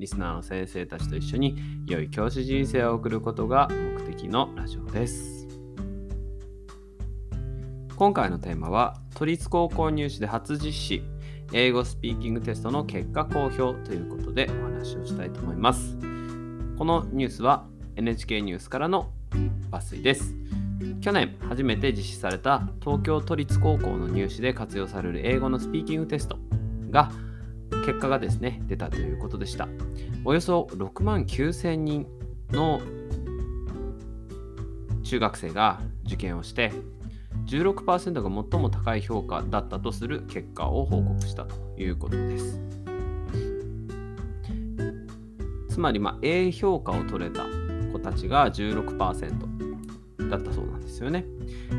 リスナーの先生たちと一緒に良い教師人生を送ることが目的のラジオです。今回のテーマは都立高校入試で初実施英語スピーキングテストの結果公表ということでお話をしたいと思います。このニュースは NHK ニュースからの抜粋です。去年初めて実施された東京都立高校の入試で活用される英語のスピーキングテストが結果がですね出たということでしたおよそ6万9000人の中学生が受験をして16%が最も高い評価だったとする結果を報告したということです。つまり、まあ、A 評価を取れた子たちが16%だったそうなんですよね。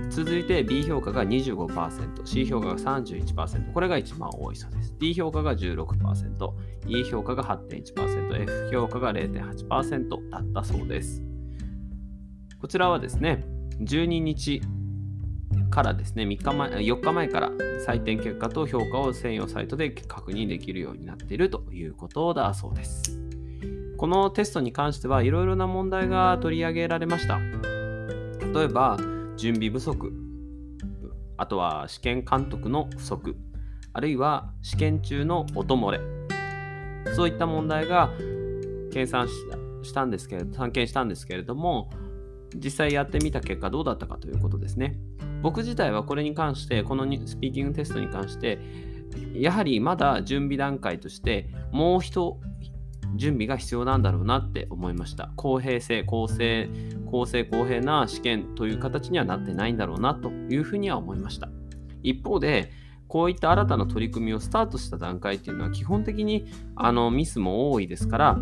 続いて B 評価が25%、C 評価が31%、これが一番多いそうです。D 評価が16%、E 評価が8.1%、F 評価が0.8%だったそうです。こちらはですね、12日からですね、3日前、4日前から採点結果と評価を専用サイトで確認できるようになっているということだそうです。このテストに関してはいろいろな問題が取り上げられました。例えば、準備不足、あとは試験監督の不足、あるいは試験中の音漏れ、そういった問題が計算したんですけれど、散見したんですけれども、実際やってみた結果どうだったかということですね。僕自体はこれに関して、このスピーキングテストに関して、やはりまだ準備段階として、もう一準備が必要なんだろうなって思いました。公平性、公正、公正公平な試験という形にはなってないんだろうなというふうには思いました。一方で、こういった新たな取り組みをスタートした段階っていうのは基本的にあのミスも多いですから、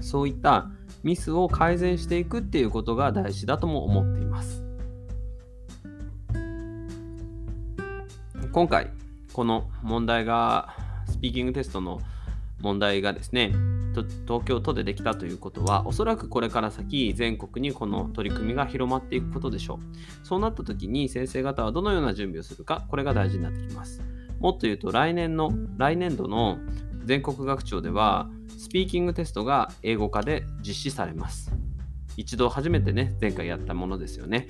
そういったミスを改善していくっていうことが大事だとも思っています。今回、この問題が、スピーキングテストの問題がですね、東京都でできたということは、おそらくこれから先、全国にこの取り組みが広まっていくことでしょう。そうなった時に、先生方はどのような準備をするか、これが大事になってきます。もっと言うと、来年の、来年度の全国学長では、スピーキングテストが英語化で実施されます。一度初めてね、前回やったものですよね。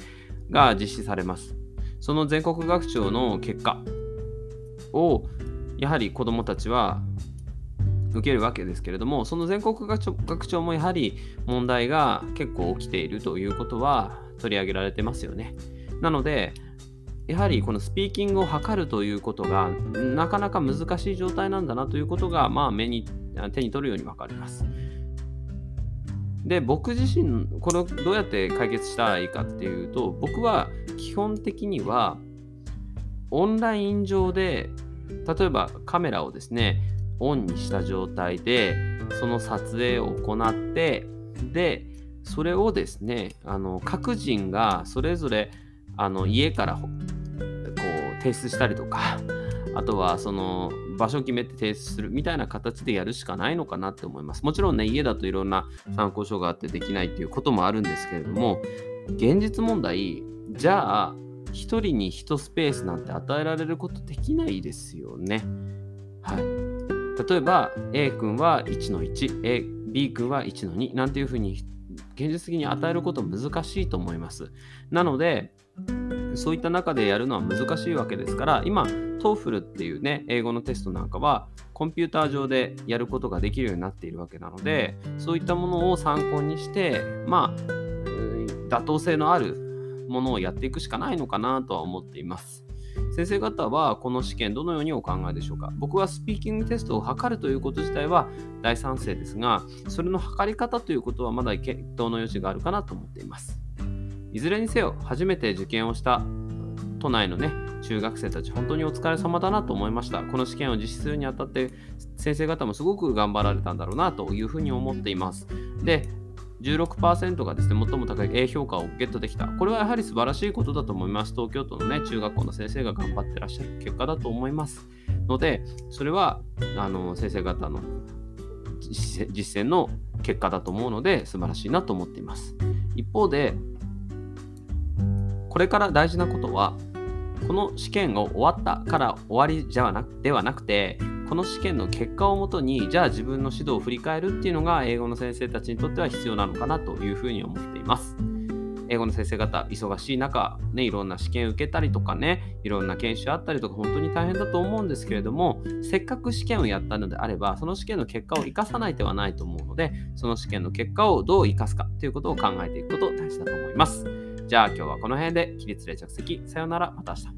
が実施されます。その全国学長の結果をやはり子どもたちは受けるわけですけれどもその全国学長もやはり問題が結構起きているということは取り上げられてますよね。なのでやはりこのスピーキングを測るということがなかなか難しい状態なんだなということが、まあ、目に手に取るように分かります。で僕自身これをどうやって解決したらいいかっていうと僕は基本的にはオンライン上で例えばカメラをですねオンにした状態でその撮影を行ってでそれをですねあの各人がそれぞれあの家からこう提出したりとかあとはその場所を決めて提出するみたいな形でやるしかないのかなって思います。もちろんね、家だといろんな参考書があってできないっていうこともあるんですけれども、現実問題、じゃあ、1人に1スペースなんて与えられることできないですよね。はい。例えば、A 君は1の1、A、B 君は1の2なんていうふうに現実的に与えること難しいと思います。なので、そういった中でやるのは難しいわけですから、今、TOEFL っていうね、英語のテストなんかは、コンピューター上でやることができるようになっているわけなので、そういったものを参考にして、まあ、妥当性のあるものをやっていくしかないのかなとは思っています。先生方はこの試験どのようにお考えでしょうか？僕はスピーキングテストを測るということ自体は大賛成ですが、それの測り方ということはまだ検討の余地があるかなと思っています。いずれにせよ、初めて受験をした都内のね、中学生たち本当にお疲れ様だなと思いました。この試験を実施するにあたって先生方もすごく頑張られたんだろうなというふうに思っています。で、16%がですね、最も高い A 評価をゲットできた。これはやはり素晴らしいことだと思います。東京都のね、中学校の先生が頑張ってらっしゃる結果だと思います。ので、それはあの先生方の実践の結果だと思うので、素晴らしいなと思っています。一方で、これから大事なことは、この試験が終わったから終わりじゃなくではなくて、この試験の結果をもとに、じゃあ自分の指導を振り返るっていうのが英語の先生たちにとっては必要なのかなというふうに思っています。英語の先生方、忙しい中、ね、いろんな試験受けたりとかね、いろんな研修あったりとか、本当に大変だと思うんですけれども、せっかく試験をやったのであれば、その試験の結果を生かさない手はないと思うので、その試験の結果をどう生かすかということを考えていくこと大事だと思います。じゃあ今日はこの辺で起立例着席。さようなら。また明日。